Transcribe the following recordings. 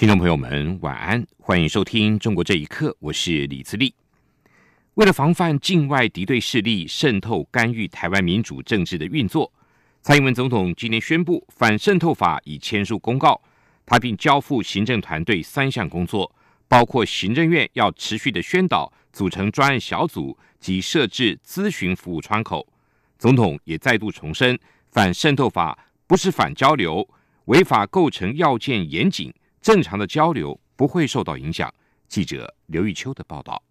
听众朋友们，晚安，欢迎收听《中国这一刻》，我是李自立。为了防范境外敌对势力渗透干预台湾民主政治的运作，蔡英文总统今年宣布反渗透法已签署公告，他并交付行政团队三项工作，包括行政院要持续的宣导、组成专案小组及设置咨询服务窗口。总统也再度重申，反渗透法不是反交流，违法构成要件严谨。正常的交流不会受到影响。记者刘玉秋的报道。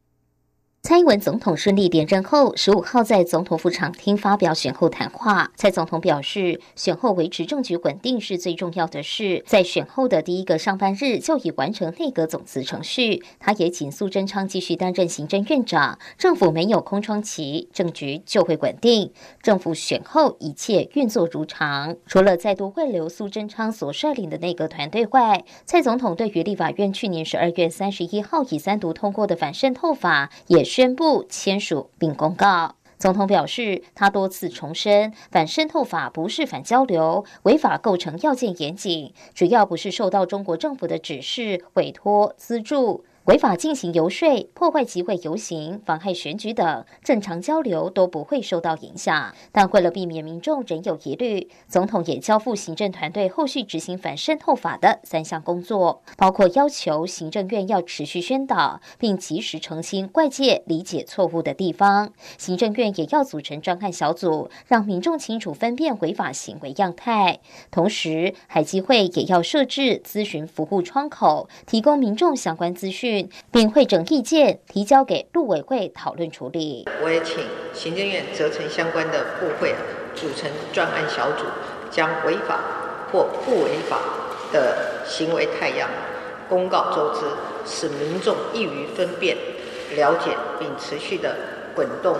蔡英文总统顺利连任后，十五号在总统府场厅发表选后谈话。蔡总统表示，选后维持政局稳定是最重要的事，在选后的第一个上班日就已完成内阁总辞程序。他也请苏贞昌继续担任行政院长，政府没有空窗期，政局就会稳定。政府选后一切运作如常。除了再度慰留苏贞昌所率领的内阁团队外，蔡总统对于立法院去年十二月三十一号以三读通过的反渗透法也。宣布签署并公告。总统表示，他多次重申，反渗透法不是反交流，违法构成要件严谨，主要不是受到中国政府的指示、委托、资助。违法进行游说、破坏集会游行、妨害选举等正常交流都不会受到影响。但为了避免民众仍有疑虑，总统也交付行政团队后续执行反渗透法的三项工作，包括要求行政院要持续宣导，并及时澄清外界理解错误的地方。行政院也要组成专案小组，让民众清楚分辨违法行为样态。同时，海基会也要设置咨询服务窗口，提供民众相关资讯。并会整意见提交给陆委会讨论处理。我也请行政院责成相关的部会组成专案小组，将违法或不违法的行为太阳公告周知，使民众易于分辨、了解，并持续的滚动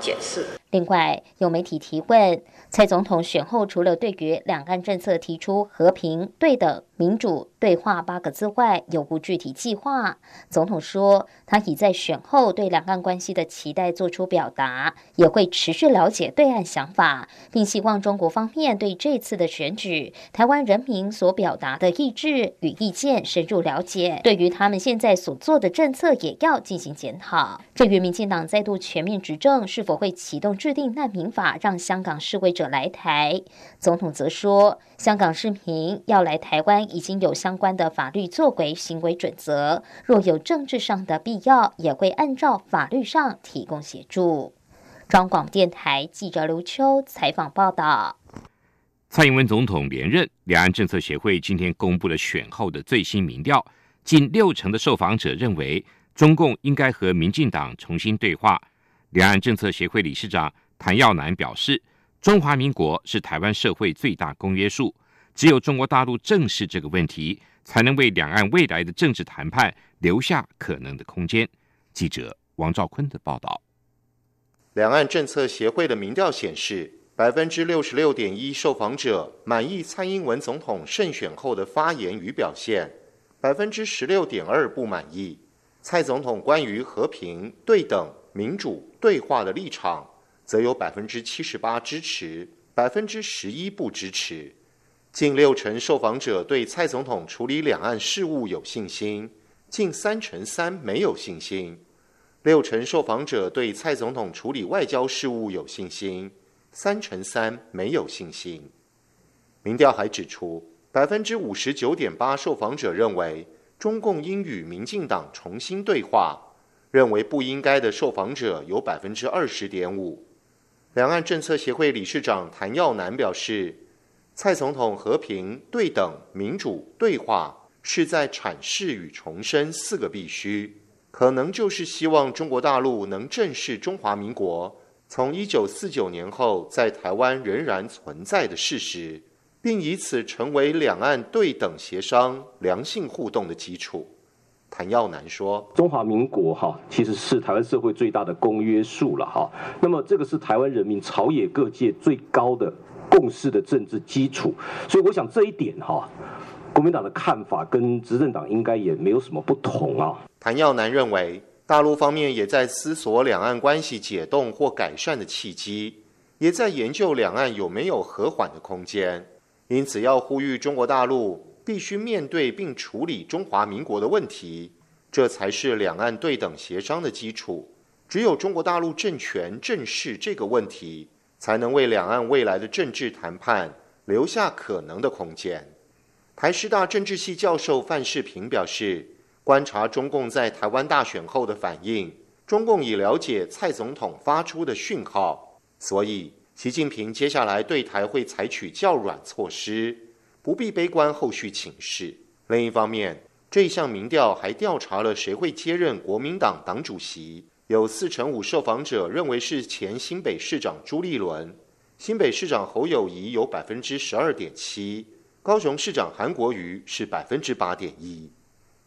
检视。另外，有媒体提问，蔡总统选后除了对于两岸政策提出和平、对等、民主。对话八个字外有无具体计划？总统说，他已在选后对两岸关系的期待做出表达，也会持续了解对岸想法，并希望中国方面对这次的选举，台湾人民所表达的意志与意见深入了解。对于他们现在所做的政策，也要进行检讨。至于民进党再度全面执政，是否会启动制定难民法，让香港示威者来台？总统则说，香港市民要来台湾已经有相。关的法律作为行为准则，若有政治上的必要，也会按照法律上提供协助。中广电台记者刘秋采访报道。蔡英文总统连任，两岸政策协会今天公布了选后的最新民调，近六成的受访者认为中共应该和民进党重新对话。两岸政策协会理事长谭耀南表示，中华民国是台湾社会最大公约数。只有中国大陆正视这个问题，才能为两岸未来的政治谈判留下可能的空间。记者王兆坤的报道。两岸政策协会的民调显示，百分之六十六点一受访者满意蔡英文总统胜选后的发言与表现，百分之十六点二不满意。蔡总统关于和平、对等、民主、对话的立场，则有百分之七十八支持，百分之十一不支持。近六成受访者对蔡总统处理两岸事务有信心，近三成三没有信心。六成受访者对蔡总统处理外交事务有信心，三成三没有信心。民调还指出，百分之五十九点八受访者认为中共应与民进党重新对话，认为不应该的受访者有百分之二十点五。两岸政策协会理事长谭耀南表示。蔡总统和平、对等、民主、对话，是在阐释与重申四个必须，可能就是希望中国大陆能正视中华民国从一九四九年后在台湾仍然存在的事实，并以此成为两岸对等协商、良性互动的基础。谭耀南说：“中华民国哈，其实是台湾社会最大的公约数了哈。那么这个是台湾人民朝野各界最高的共识的政治基础。所以我想这一点哈，国民党的看法跟执政党应该也没有什么不同啊。”谭耀南认为，大陆方面也在思索两岸关系解冻或改善的契机，也在研究两岸有没有和缓的空间。因此，要呼吁中国大陆。必须面对并处理中华民国的问题，这才是两岸对等协商的基础。只有中国大陆政权正视这个问题，才能为两岸未来的政治谈判留下可能的空间。台师大政治系教授范世平表示，观察中共在台湾大选后的反应，中共已了解蔡总统发出的讯号，所以习近平接下来对台会采取较软措施。不必悲观后续情势。另一方面，这项民调还调查了谁会接任国民党党主席，有四成五受访者认为是前新北市长朱立伦，新北市长侯友谊有百分之十二点七，高雄市长韩国瑜是百分之八点一。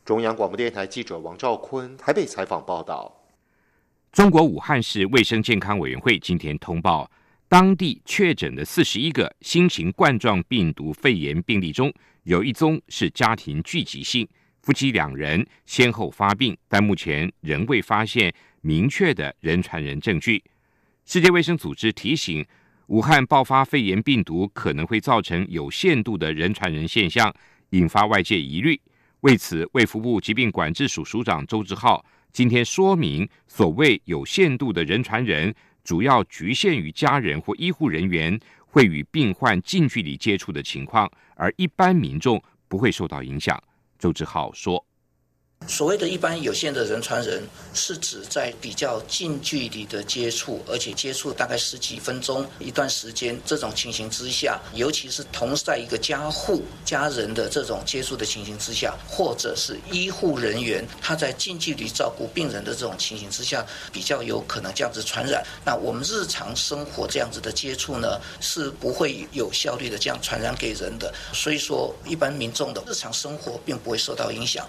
中央广播电台记者王兆坤台北采访报道。中国武汉市卫生健康委员会今天通报。当地确诊的四十一个新型冠状病毒肺炎病例中，有一宗是家庭聚集性，夫妻两人先后发病，但目前仍未发现明确的人传人证据。世界卫生组织提醒，武汉爆发肺炎病毒可能会造成有限度的人传人现象，引发外界疑虑。为此，卫福部疾病管制署署长周志浩今天说明，所谓有限度的人传人。主要局限于家人或医护人员会与病患近距离接触的情况，而一般民众不会受到影响。周志浩说。所谓的一般有限的人传人，是。指在比较近距离的接触，而且接触大概十几分钟一段时间这种情形之下，尤其是。同在一个家户家人的这种接触的情形之下，或者是。医护人员他在近距离照顾病人的这种情形之下，比较有可能这样子传染。那我们日常生活这样子的接触呢，是。不会有效率的这样传染给人的。所以说，一般民众的日常生活并不会受到影响。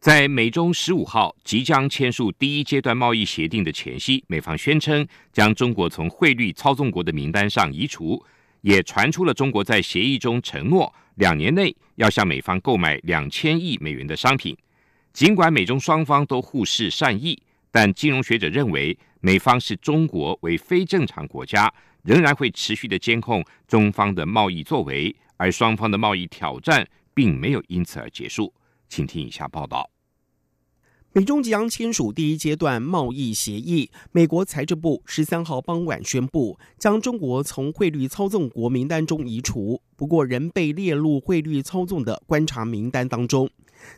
在美中十五号即将签署第一阶段贸易协定的前夕，美方宣称将中国从汇率操纵国的名单上移除，也传出了中国在协议中承诺两年内要向美方购买两千亿美元的商品。尽管美中双方都互视善意，但金融学者认为，美方视中国为非正常国家，仍然会持续的监控中方的贸易作为，而双方的贸易挑战并没有因此而结束。请听以下报道：美中即将签署第一阶段贸易协议。美国财政部十三号傍晚宣布，将中国从汇率操纵国名单中移除，不过仍被列入汇率操纵的观察名单当中。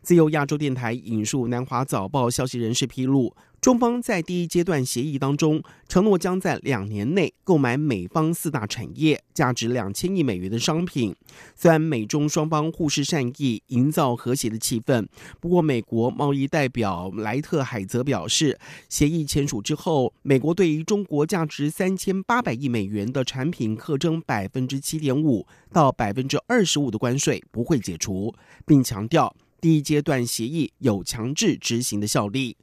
自由亚洲电台引述南华早报消息人士披露。中方在第一阶段协议当中承诺，将在两年内购买美方四大产业价值两千亿美元的商品。虽然美中双方互视善意，营造和谐的气氛，不过美国贸易代表莱特海泽表示，协议签署之后，美国对于中国价值三千八百亿美元的产品课征百分之七点五到百分之二十五的关税不会解除，并强调第一阶段协议有强制执行的效力。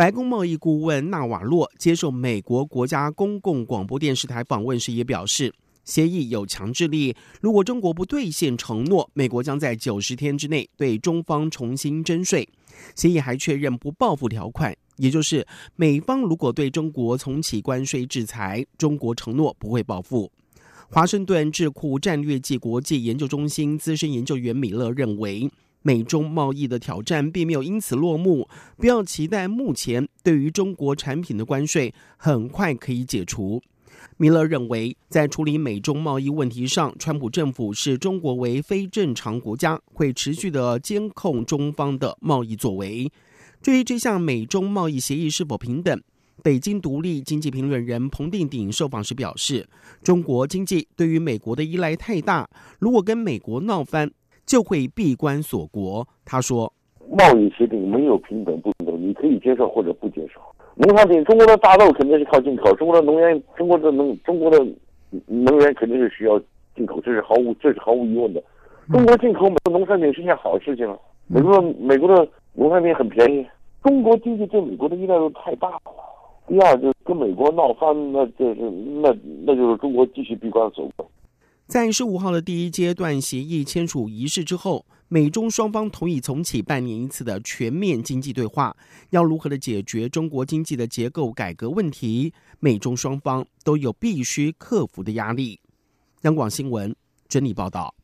白宫贸易顾问纳瓦洛接受美国国家公共广播电视台访问时也表示，协议有强制力。如果中国不兑现承诺，美国将在九十天之内对中方重新征税。协议还确认不报复条款，也就是美方如果对中国重启关税制裁，中国承诺不会报复。华盛顿智库战略暨国际研究中心资深研究员米勒认为。美中贸易的挑战并没有因此落幕，不要期待目前对于中国产品的关税很快可以解除。米勒认为，在处理美中贸易问题上，川普政府视中国为非正常国家，会持续的监控中方的贸易作为。至于这项美中贸易协议是否平等，北京独立经济评论人彭定鼎受访时表示，中国经济对于美国的依赖太大，如果跟美国闹翻。就会闭关锁国。他说：“贸易协定没有平等不平等，你可以接受或者不接受。农产品，中国的大豆肯定是靠进口，中国的能源，中国的能，中国的能源肯定是需要进口，这是毫无，这是毫无疑问的。中国进口美国农产品是件好事情。美国的美国的农产品很便宜。中国经济对美国的依赖度太大了。第二，就跟美国闹翻，那就是那那就是中国继续闭关锁国。在十五号的第一阶段协议签署仪式之后，美中双方同意重启半年一次的全面经济对话。要如何的解决中国经济的结构改革问题，美中双方都有必须克服的压力。央广新闻整理报道。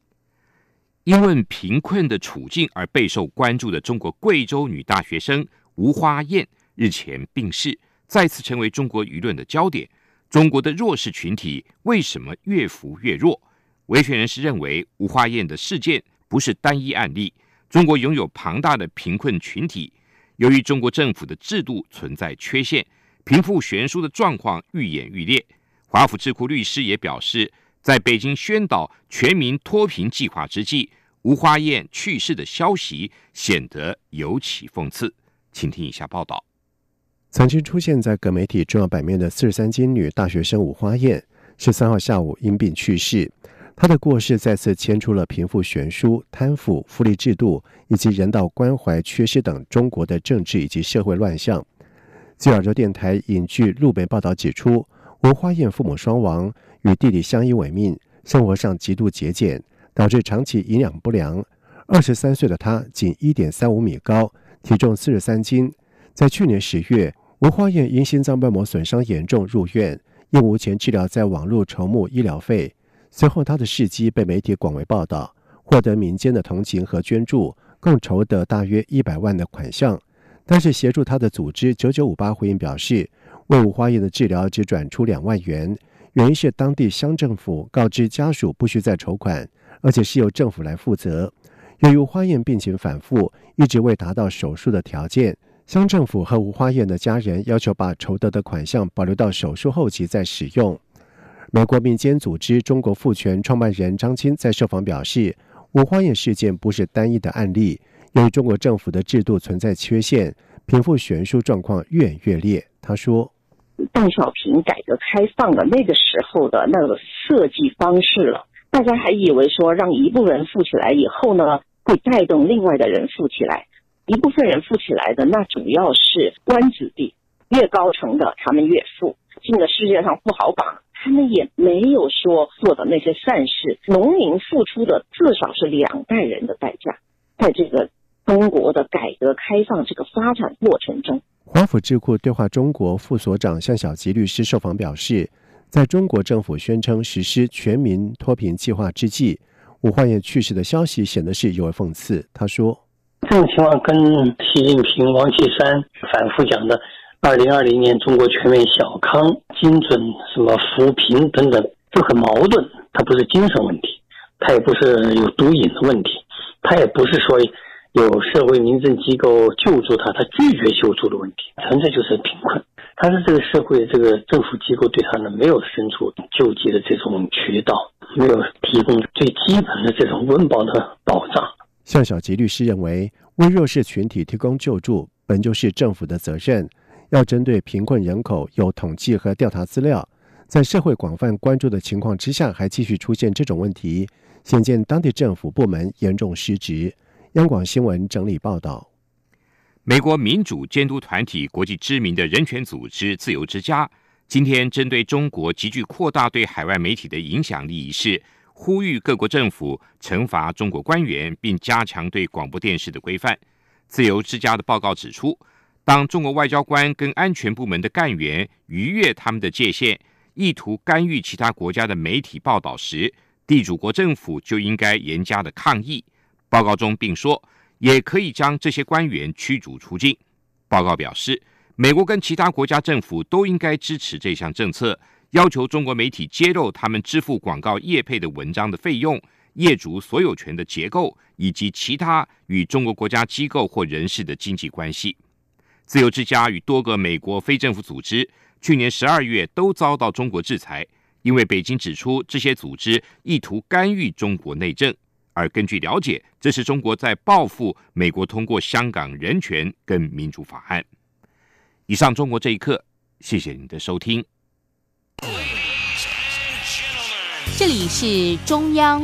因为贫困的处境而备受关注的中国贵州女大学生吴花燕日前病逝。再次成为中国舆论的焦点。中国的弱势群体为什么越扶越弱？维权人士认为，吴花燕的事件不是单一案例。中国拥有庞大的贫困群体，由于中国政府的制度存在缺陷，贫富悬殊的状况愈演愈烈。华府智库律师也表示，在北京宣导全民脱贫计划之际，吴花燕去世的消息显得尤其讽刺。请听以下报道。曾经出现在各媒体重要版面的四十三金女大学生武花燕，十三号下午因病去世。他的过世再次牵出了贫富悬殊、贪腐、福利制度以及人道关怀缺失等中国的政治以及社会乱象。自由亚洲电台引据路北报道指出，吴花燕父母双亡，与弟弟相依为命，生活上极度节俭，导致长期营养不良。二十三岁的他仅一点三五米高，体重四十三斤，在去年十月。吴花燕因心脏瓣膜损伤严重入院，因无钱治疗，在网络筹募医疗费。随后，他的事迹被媒体广为报道，获得民间的同情和捐助，共筹得大约一百万的款项。但是，协助他的组织九九五八回应表示，为吴花燕的治疗只转出两万元，原因是当地乡政府告知家属不需再筹款，而且是由政府来负责。由于花燕病情反复，一直未达到手术的条件。乡政府和吴花燕的家人要求把筹得的款项保留到手术后期再使用。美国民间组织中国妇权创办人张青在受访表示，五花燕事件不是单一的案例，由于中国政府的制度存在缺陷，贫富悬殊状况越演越烈。他说：“邓小平改革开放的那个时候的那个设计方式了，大家还以为说让一部分人富起来以后呢，会带动另外的人富起来。”一部分人富起来的，那主要是官子弟，越高层的他们越富，进了世界上富豪榜，他们也没有说做的那些善事。农民付出的至少是两代人的代价，在这个中国的改革开放这个发展过程中，华府智库对话中国副所长向小吉律师受访表示，在中国政府宣称实施全民脱贫计划之际，武焕燕去世的消息显得是尤为讽刺。他说。这种情况跟习近平、王岐山反复讲的“二零二零年中国全面小康、精准什么扶贫等等”这很矛盾。它不是精神问题，它也不是有毒瘾的问题，它也不是说有社会民政机构救助他，他拒绝救助的问题，纯粹就是贫困。他是这个社会这个政府机构对他呢没有伸出救济的这种渠道，没有提供最基本的这种温饱的保障。向小吉律师认为，为弱势群体提供救助本就是政府的责任，要针对贫困人口有统计和调查资料。在社会广泛关注的情况之下，还继续出现这种问题，显见当地政府部门严重失职。央广新闻整理报道：美国民主监督团体、国际知名的人权组织“自由之家”今天针对中国急剧扩大对海外媒体的影响力一事。呼吁各国政府惩罚中国官员，并加强对广播电视的规范。自由之家的报告指出，当中国外交官跟安全部门的干员逾越他们的界限，意图干预其他国家的媒体报道时，地主国政府就应该严加的抗议。报告中并说，也可以将这些官员驱逐出境。报告表示，美国跟其他国家政府都应该支持这项政策。要求中国媒体揭露他们支付广告业配的文章的费用、业主所有权的结构以及其他与中国国家机构或人士的经济关系。自由之家与多个美国非政府组织去年十二月都遭到中国制裁，因为北京指出这些组织意图干预中国内政。而根据了解，这是中国在报复美国通过香港人权跟民主法案。以上，中国这一刻，谢谢您的收听。这里是中央。